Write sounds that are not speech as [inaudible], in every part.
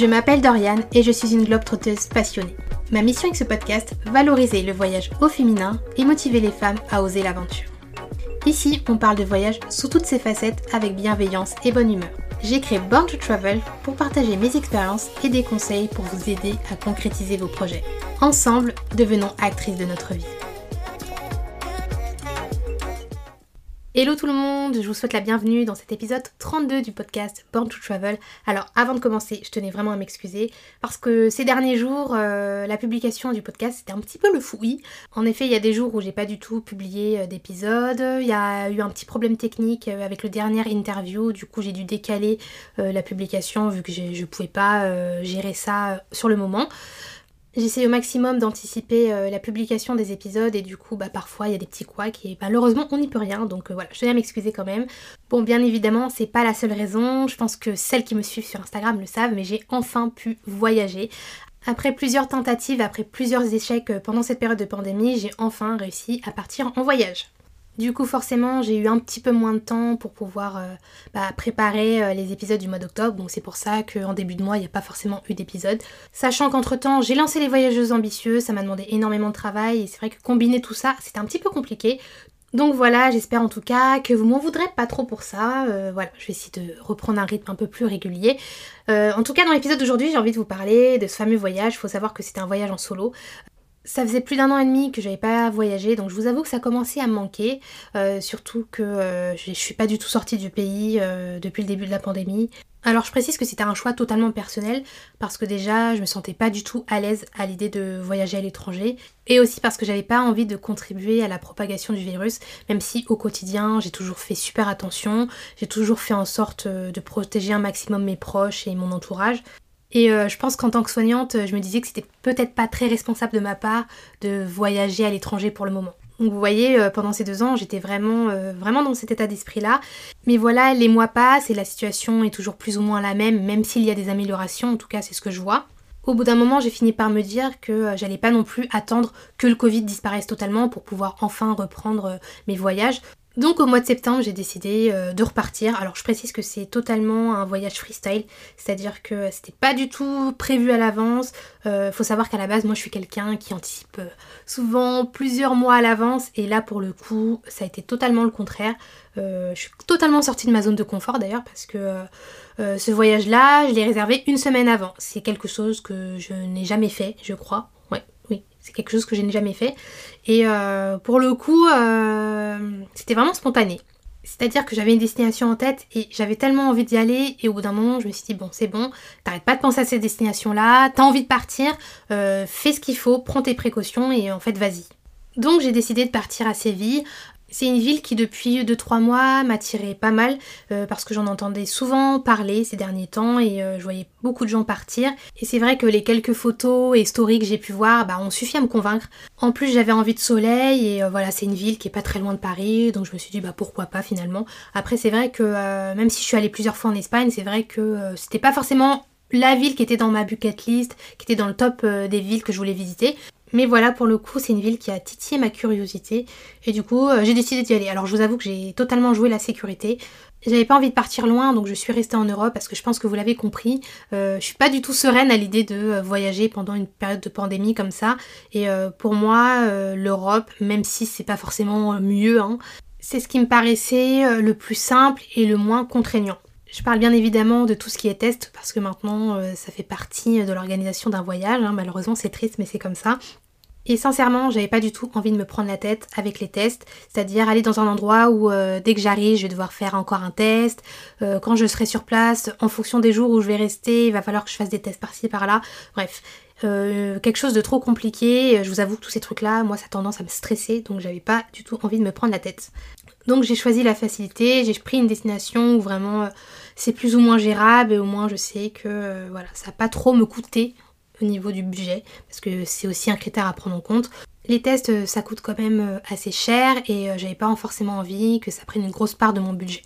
Je m'appelle Doriane et je suis une globe trotteuse passionnée. Ma mission avec ce podcast, valoriser le voyage au féminin et motiver les femmes à oser l'aventure. Ici, on parle de voyage sous toutes ses facettes avec bienveillance et bonne humeur. J'ai créé Born to Travel pour partager mes expériences et des conseils pour vous aider à concrétiser vos projets. Ensemble, devenons actrices de notre vie. Hello tout le monde, je vous souhaite la bienvenue dans cet épisode 32 du podcast Born to Travel. Alors avant de commencer, je tenais vraiment à m'excuser parce que ces derniers jours, euh, la publication du podcast c'était un petit peu le fouillis. En effet, il y a des jours où j'ai pas du tout publié euh, d'épisode, il y a eu un petit problème technique euh, avec le dernier interview, du coup j'ai dû décaler la publication vu que je pouvais pas gérer ça sur le moment. J'essaie au maximum d'anticiper euh, la publication des épisodes et du coup bah parfois il y a des petits couacs et malheureusement on n'y peut rien donc euh, voilà je tenais à m'excuser quand même. Bon bien évidemment c'est pas la seule raison, je pense que celles qui me suivent sur Instagram le savent mais j'ai enfin pu voyager. Après plusieurs tentatives, après plusieurs échecs euh, pendant cette période de pandémie, j'ai enfin réussi à partir en voyage. Du coup, forcément, j'ai eu un petit peu moins de temps pour pouvoir euh, bah, préparer euh, les épisodes du mois d'octobre. Donc c'est pour ça qu'en début de mois, il n'y a pas forcément eu d'épisode. Sachant qu'entre-temps, j'ai lancé les voyageuses ambitieuses, ça m'a demandé énormément de travail. Et c'est vrai que combiner tout ça, c'était un petit peu compliqué. Donc voilà, j'espère en tout cas que vous m'en voudrez pas trop pour ça. Euh, voilà, je vais essayer de reprendre un rythme un peu plus régulier. en tout cas, dans l'épisode d'aujourd'hui, j'ai envie de vous parler de ce fameux voyage. Il faut savoir que c'était un voyage en solo. Ça faisait plus d'un an et demi que j'avais pas voyagé, donc je vous avoue que ça commençait à me manquer, euh, surtout que euh, je suis pas du tout sortie du pays euh, depuis le début de la pandémie. Alors je précise que c'était un choix totalement personnel, parce que déjà je me sentais pas du tout à l'aise à l'idée de voyager à l'étranger, et aussi parce que j'avais pas envie de contribuer à la propagation du virus, même si au quotidien j'ai toujours fait super attention, j'ai toujours fait en sorte de protéger un maximum mes proches et mon entourage. Et euh, je pense qu'en tant que soignante, je me disais que c'était peut-être pas très responsable de ma part de voyager à l'étranger pour le moment. Donc vous voyez, euh, pendant ces deux ans, j'étais vraiment, euh, vraiment dans cet état d'esprit-là. Mais voilà, les mois passent et la situation est toujours plus ou moins la même, même s'il y a des améliorations, en tout cas c'est ce que je vois. Au bout d'un moment, j'ai fini par me dire que j'allais pas non plus attendre que le Covid disparaisse totalement pour pouvoir enfin reprendre mes voyages. Donc au mois de septembre, j'ai décidé euh, de repartir. Alors je précise que c'est totalement un voyage freestyle, c'est-à-dire que c'était pas du tout prévu à l'avance. Euh, faut savoir qu'à la base, moi je suis quelqu'un qui anticipe euh, souvent plusieurs mois à l'avance et là pour le coup, ça a été totalement le contraire. je suis totalement sortie de ma zone de confort d'ailleurs parce que ce voyage-là, je l'ai réservé une semaine avant. C'est quelque chose que je n'ai jamais fait, je crois. C'est quelque chose que je n'ai jamais fait. Et euh, pour le coup, euh, c'était vraiment spontané. C'est-à-dire que j'avais une destination en tête et j'avais tellement envie d'y aller et au bout d'un moment je me suis dit bon c'est bon, t'arrêtes pas de penser à cette destination-là, t'as envie de partir, euh, fais ce qu'il faut, prends tes précautions et en fait vas-y. Donc j'ai décidé de partir à Séville. C'est une ville qui depuis 2-3 mois m'attirait pas mal euh, parce que j'en entendais souvent parler ces derniers temps et euh, je voyais beaucoup de gens partir. Et c'est vrai que les quelques photos et stories que j'ai pu voir bah, ont suffi à me convaincre. En plus j'avais envie de soleil et euh, voilà c'est une ville qui est pas très loin de Paris donc je me suis dit bah pourquoi pas finalement. Après c'est vrai que même si je suis allée plusieurs fois en Espagne c'est vrai que c'était pas forcément la ville qui était dans ma bucket list, qui était dans le top des villes que je voulais visiter. Mais voilà, pour le coup, c'est une ville qui a titillé ma curiosité. Et du coup, euh, j'ai décidé d'y aller. Alors, je vous avoue que j'ai totalement joué la sécurité. J'avais pas envie de partir loin, donc je suis restée en Europe parce que je pense que vous l'avez compris. Euh, je suis pas du tout sereine à l'idée de euh, voyager pendant une période de pandémie comme ça. Et pour moi, l'Europe, même si c'est pas forcément mieux, hein, c'est ce qui me paraissait le plus simple et le moins contraignant. Je parle bien évidemment de tout ce qui est test parce que maintenant euh, ça fait partie de l'organisation d'un voyage. Hein. Malheureusement c'est triste mais c'est comme ça. Et sincèrement, j'avais pas du tout envie de me prendre la tête avec les tests, c'est-à-dire aller dans un endroit où euh, dès que j'arrive, je vais devoir faire encore un test. Euh, quand je serai sur place, en fonction des jours où je vais rester, il va falloir que je fasse des tests par-ci par-là. Bref, quelque chose de trop compliqué. Je vous avoue que tous ces trucs-là, moi, ça a tendance à me stresser, donc j'avais pas du tout envie de me prendre la tête. Donc j'ai choisi la facilité, j'ai pris une destination où vraiment c'est plus ou moins gérable et au moins je sais que euh, voilà, ça va pas trop me coûter au niveau du budget parce que c'est aussi un critère à prendre en compte. Les tests euh, ça coûte quand même euh, assez cher et j'avais pas forcément envie que ça prenne une grosse part de mon budget.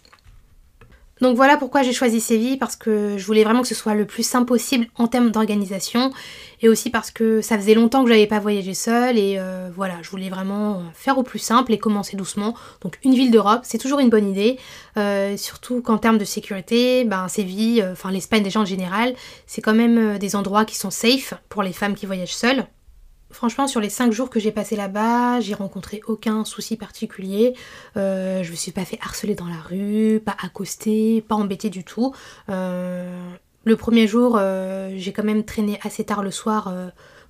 Donc voilà pourquoi j'ai choisi Séville, parce que je voulais vraiment que ce soit le plus simple possible en termes d'organisation, et aussi parce que ça faisait longtemps que j'avais pas voyagé seule, et euh, voilà, je voulais vraiment faire au plus simple et commencer doucement. Donc une ville d'Europe, c'est toujours une bonne idée, euh, surtout qu'en termes de sécurité, ben Séville, euh, enfin l'Espagne déjà en général, c'est quand même des endroits qui sont safe pour les femmes qui voyagent seules. Franchement, sur les 5 jours que j'ai passé là-bas, j'ai rencontré aucun souci particulier. Euh, je me suis pas fait harceler dans la rue, pas accosté, pas embêté du tout. Euh, le premier jour, euh, j'ai quand même traîné assez tard le soir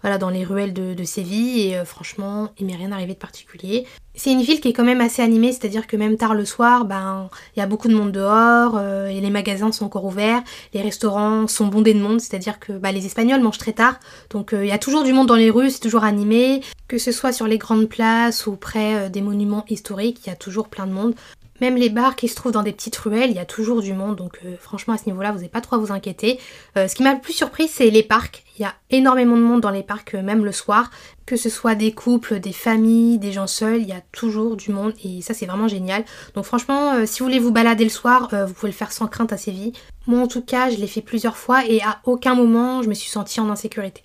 voilà, dans les ruelles de, Séville et euh, franchement, il m'est rien arrivé de particulier. C'est une ville qui est quand même assez animée, c'est-à-dire que même tard le soir, ben il y a beaucoup de monde dehors, euh, et les magasins sont encore ouverts, les restaurants sont bondés de monde, c'est-à-dire que bah, les Espagnols mangent très tard, donc euh, il y a toujours du monde dans les rues, c'est toujours animé, que ce soit sur les grandes places ou près des monuments historiques, il y a toujours plein de monde. Même les bars qui se trouvent dans des petites ruelles, il y a toujours du monde, donc euh, franchement à ce niveau-là, vous n'avez pas trop à vous inquiéter. Euh, ce qui m'a le plus surpris, c'est les parcs. Il y a énormément de monde dans les parcs, euh, même le soir. Que ce soit des couples, des familles, des gens seuls, il y a toujours du monde et ça c'est vraiment génial. Donc franchement, si vous voulez vous balader le soir, vous pouvez le faire sans crainte à Séville. Moi en tout cas, je l'ai fait plusieurs fois et à aucun moment je me suis sentie en insécurité.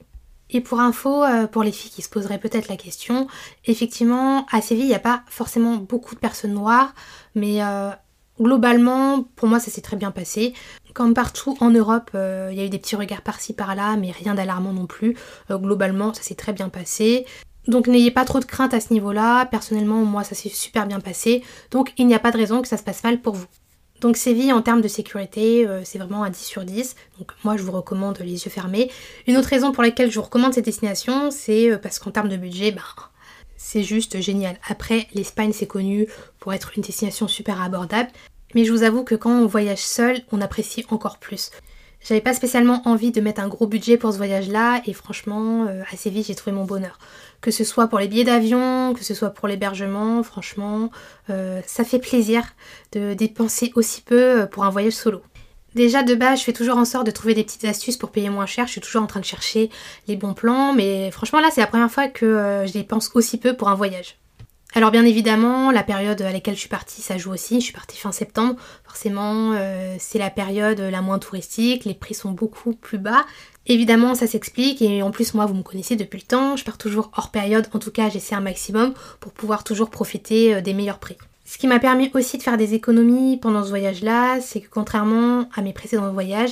Et pour info, euh, pour les filles qui se poseraient peut-être la question, effectivement, à Séville, il n'y a pas forcément beaucoup de personnes noires, mais euh, globalement, pour moi, ça s'est très bien passé. Comme partout en Europe, euh, il y a eu des petits regards par-ci par-là, mais rien d'alarmant non plus. globalement, ça s'est très bien passé. Donc n'ayez pas trop de crainte à ce niveau-là. Personnellement, moi, ça s'est super bien passé. Donc il n'y a pas de raison que ça se passe mal pour vous. Donc Séville en termes de sécurité, euh, c'est vraiment à 10 sur 10. Donc moi je vous recommande les yeux fermés. Une autre raison pour laquelle je vous recommande cette destination, c'est euh, parce qu'en termes de budget, bah, c'est juste génial. Après, l'Espagne c'est connu pour être une destination super abordable. Mais je vous avoue que quand on voyage seul, on apprécie encore plus. J'avais pas spécialement envie de mettre un gros budget pour ce voyage-là et franchement, euh, assez vite j'ai trouvé mon bonheur. Que ce soit pour les billets d'avion, que ce soit pour l'hébergement, franchement, euh, ça fait plaisir de dépenser aussi peu euh, pour un voyage solo. Déjà de base, je fais toujours en sorte de trouver des petites astuces pour payer moins cher. Je suis toujours en train de chercher les bons plans, mais franchement là, c'est la première fois que je dépense aussi peu pour un voyage. Alors bien évidemment, la période à laquelle je suis partie, ça joue aussi. Je suis partie fin septembre. Forcément, euh, c'est la période la moins touristique, les prix sont beaucoup plus bas. Évidemment, ça s'explique et en plus, moi, vous me connaissez depuis le temps. Je pars toujours hors période. En tout cas, j'essaie un maximum pour pouvoir toujours profiter euh, des meilleurs prix. Ce qui m'a permis aussi de faire des économies pendant ce voyage-là, c'est que contrairement à mes précédents voyages,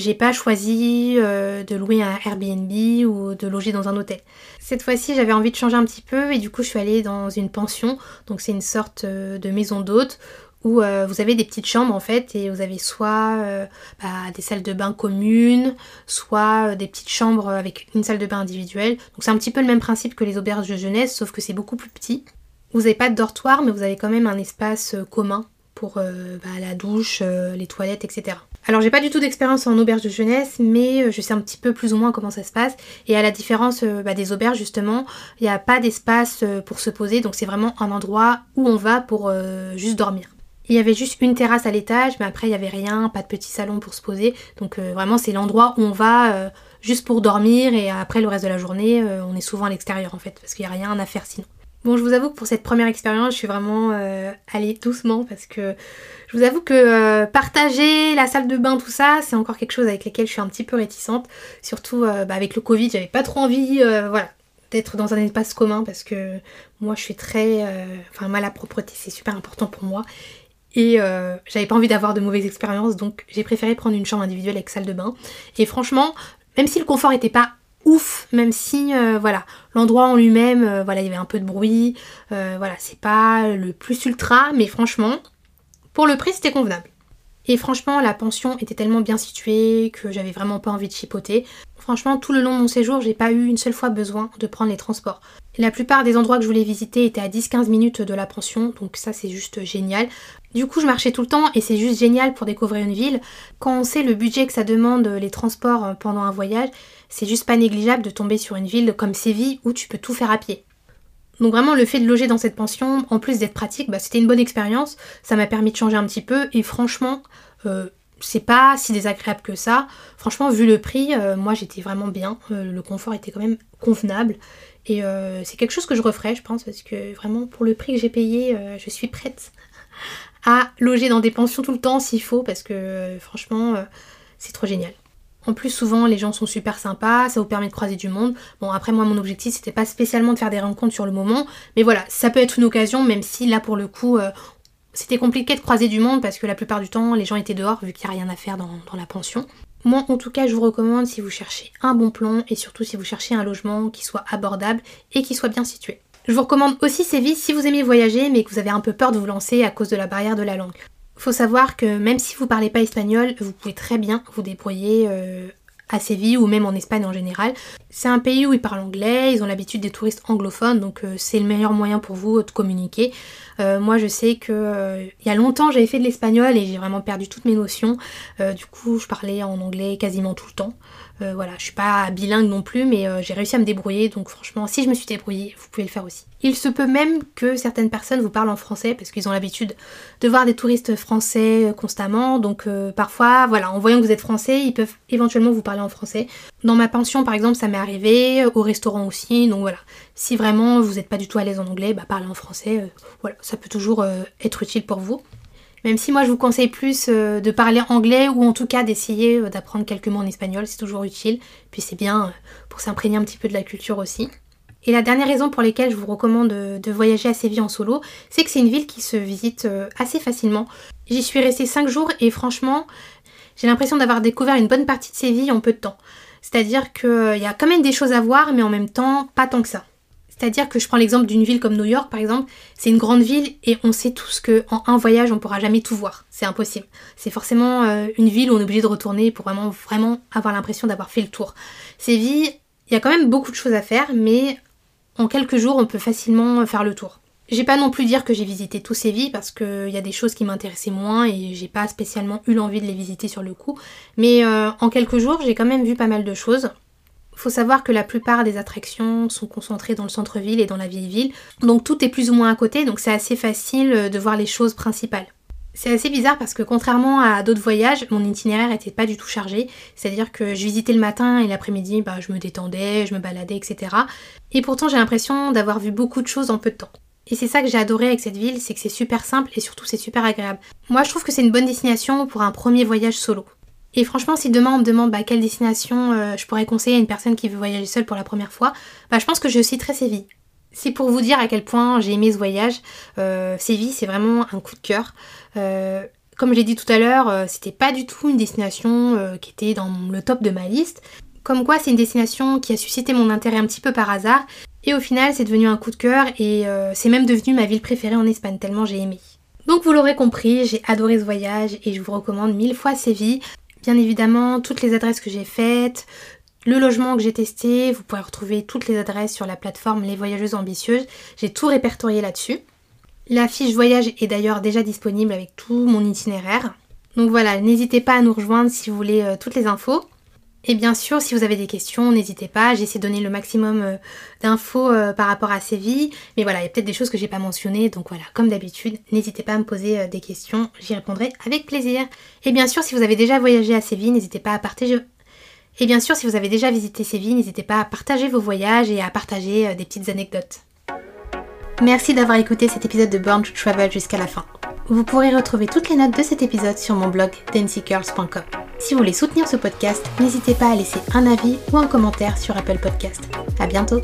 j'ai pas choisi euh, de louer un Airbnb ou de loger dans un hôtel. Cette fois-ci, j'avais envie de changer un petit peu et du coup, je suis allée dans une pension. Donc, c'est une sorte euh, de maison d'hôte où euh, vous avez des petites chambres en fait et vous avez soit bah, des salles de bain communes, soit des petites chambres avec une salle de bain individuelle. Donc c'est un petit peu le même principe que les auberges de jeunesse, sauf que c'est beaucoup plus petit. Vous n'avez pas de dortoir, mais vous avez quand même un espace commun pour bah, la douche, les toilettes, etc. Alors j'ai pas du tout d'expérience en auberge de jeunesse, mais je sais un petit peu plus ou moins comment ça se passe. Et à la différence bah, des auberges justement, il n'y a pas d'espace pour se poser, donc c'est vraiment un endroit où on va pour juste dormir. Il y avait juste une terrasse à l'étage, mais après il n'y avait rien, pas de petit salon pour se poser. Donc vraiment c'est l'endroit où on va juste pour dormir et après le reste de la journée on est souvent à l'extérieur en fait, parce qu'il n'y a rien à faire sinon. Bon, je vous avoue que pour cette première expérience, je suis vraiment euh, allée doucement parce que je vous avoue que euh, partager la salle de bain, tout ça, c'est encore quelque chose avec lequel je suis un petit peu réticente. Surtout euh, bah, avec le Covid, j'avais pas trop envie, voilà, d'être dans un espace commun parce que moi, je suis très, enfin, moi, la propreté, c'est super important pour moi. Et j'avais pas envie d'avoir de mauvaises expériences, donc j'ai préféré prendre une chambre individuelle avec salle de bain. Et franchement, même si le confort était pas ouf, même si euh, voilà, l'endroit en lui-même, euh, voilà, il y avait un peu de bruit, euh, voilà, c'est pas le plus ultra, mais franchement, pour le prix, c'était convenable. Et franchement, la pension était tellement bien située que j'avais vraiment pas envie de chipoter. Franchement, tout le long de mon séjour, j'ai pas eu une seule fois besoin de prendre les transports. La plupart des endroits que je voulais visiter étaient à 10-15 minutes de la pension, donc ça c'est juste génial. Du coup, je marchais tout le temps et c'est juste génial pour découvrir une ville. Quand on sait le budget que ça demande les transports pendant un voyage, c'est juste pas négligeable de tomber sur une ville comme Séville où tu peux tout faire à pied. Donc vraiment le fait de loger dans cette pension, en plus d'être pratique, bah, c'était une bonne expérience, ça m'a permis de changer un petit peu et franchement euh, c'est pas si désagréable que ça. Franchement vu le prix, euh, moi j'étais vraiment bien, euh, le confort était quand même convenable et c'est quelque chose que je referais je pense parce que vraiment pour le prix que j'ai payé je suis prête [laughs] à loger dans des pensions tout le temps s'il faut, parce que franchement, c'est trop génial. En plus, souvent, les gens sont super sympas, ça vous permet de croiser du monde. Bon, après, moi, mon objectif, c'était pas spécialement de faire des rencontres sur le moment, mais voilà, ça peut être une occasion, même si là, pour le coup, euh, c'était compliqué de croiser du monde parce que la plupart du temps, les gens étaient dehors vu qu'il n'y a rien à faire dans, la pension. Moi, en tout cas, je vous recommande si vous cherchez un bon plan et surtout si vous cherchez un logement qui soit abordable et qui soit bien situé. Je vous recommande aussi Séville si vous aimez voyager mais que vous avez un peu peur de vous lancer à cause de la barrière de la langue. Faut savoir que même si vous parlez pas espagnol, vous pouvez très bien vous débrouiller euh, à Séville ou même en Espagne en général. C'est un pays où ils parlent anglais, ils ont l'habitude des touristes anglophones, donc euh, c'est le meilleur moyen pour vous de communiquer. Euh, moi je sais que il y a longtemps j'avais fait de l'espagnol et j'ai vraiment perdu toutes mes notions. du coup je parlais en anglais quasiment tout le temps. Euh, voilà, je suis pas bilingue non plus, mais euh, j'ai réussi à me débrouiller, donc franchement, si je me suis débrouillée, vous pouvez le faire aussi. Il se peut même que certaines personnes vous parlent en français parce qu'ils ont l'habitude de voir des touristes français euh, constamment, donc parfois, voilà, en voyant que vous êtes français, ils peuvent éventuellement vous parler en français. Dans ma pension, par exemple, ça m'est arrivé, au restaurant aussi, donc voilà. Si vraiment vous n'êtes pas du tout à l'aise en anglais, bah parlez en français, voilà, ça peut toujours être utile pour vous. Même si moi je vous conseille plus euh, de parler anglais ou en tout cas d'essayer euh, d'apprendre quelques mots en espagnol, c'est toujours utile. Puis c'est bien euh, pour s'imprégner un petit peu de la culture aussi. Et la dernière raison pour laquelle je vous recommande de, voyager à Séville en solo, c'est que c'est une ville qui se visite assez facilement. J'y suis restée 5 jours et franchement, j'ai l'impression d'avoir découvert une bonne partie de Séville en peu de temps. C'est-à-dire qu'il y a quand même des choses à voir, mais en même temps, pas tant que ça. C'est-à-dire que je prends l'exemple d'une ville comme New York par exemple, c'est une grande ville et on sait tous que en un voyage on pourra jamais tout voir, c'est impossible. C'est forcément euh, une ville où on est obligé de retourner pour vraiment vraiment avoir l'impression d'avoir fait le tour. Séville, il y a quand même beaucoup de choses à faire, mais en quelques jours on peut facilement faire le tour. J'ai pas non plus dire que j'ai visité tous Séville parce qu'il y a des choses qui m'intéressaient moins et j'ai pas spécialement eu l'envie de les visiter sur le coup. Mais euh, en quelques jours, j'ai quand même vu pas mal de choses. Faut savoir que la plupart des attractions sont concentrées dans le centre-ville et dans la vieille ville, donc tout est plus ou moins à côté, donc c'est assez facile euh, de voir les choses principales. C'est assez bizarre parce que contrairement à d'autres voyages, mon itinéraire n'était pas du tout chargé. C'est-à-dire que je visitais le matin et l'après-midi, bah, je me détendais, je me baladais, etc. Et pourtant j'ai l'impression d'avoir vu beaucoup de choses en peu de temps. Et c'est ça que j'ai adoré avec cette ville, c'est que c'est super simple et surtout c'est super agréable. Moi je trouve que c'est une bonne destination pour un premier voyage solo. Et franchement, si demain on me demande bah, quelle destination euh, je pourrais conseiller à une personne qui veut voyager seule pour la première fois, bah, je pense que je citerai Séville. C'est pour vous dire à quel point j'ai aimé ce voyage. Euh, Séville, c'est vraiment un coup de cœur. Euh, comme j'ai dit tout à l'heure, c'était pas du tout une destination qui était dans le top de ma liste. Comme quoi, c'est une destination qui a suscité mon intérêt un petit peu par hasard. Et au final, c'est devenu un coup de cœur et c'est même devenu ma ville préférée en Espagne, tellement j'ai aimé. Donc vous l'aurez compris, j'ai adoré ce voyage et je vous recommande mille fois Séville. Bien évidemment, toutes les adresses que j'ai faites, le logement que j'ai testé, vous pourrez retrouver toutes les adresses sur la plateforme Les Voyageuses Ambitieuses. J'ai tout répertorié là-dessus. La fiche voyage est d'ailleurs déjà disponible avec tout mon itinéraire. Donc voilà, n'hésitez pas à nous rejoindre si vous voulez euh, toutes les infos. Et bien sûr, si vous avez des questions, n'hésitez pas. J'ai essayé de donner le maximum euh, d'infos euh, par rapport à Séville. Mais voilà, il y a peut-être des choses que j'ai pas mentionnées. Donc voilà, comme d'habitude, n'hésitez pas à me poser euh, des questions. J'y répondrai avec plaisir. Et bien sûr, si vous avez déjà voyagé à Séville, n'hésitez pas à partager. Et bien sûr, si vous avez déjà visité Séville, n'hésitez pas à partager vos voyages et à partager des petites anecdotes. Merci d'avoir écouté cet épisode de Born to Travel jusqu'à la fin. Vous pourrez retrouver toutes les notes de cet épisode sur mon blog dancygirls.com. Si vous voulez soutenir ce podcast, n'hésitez pas à laisser un avis ou un commentaire sur Apple Podcast. À bientôt!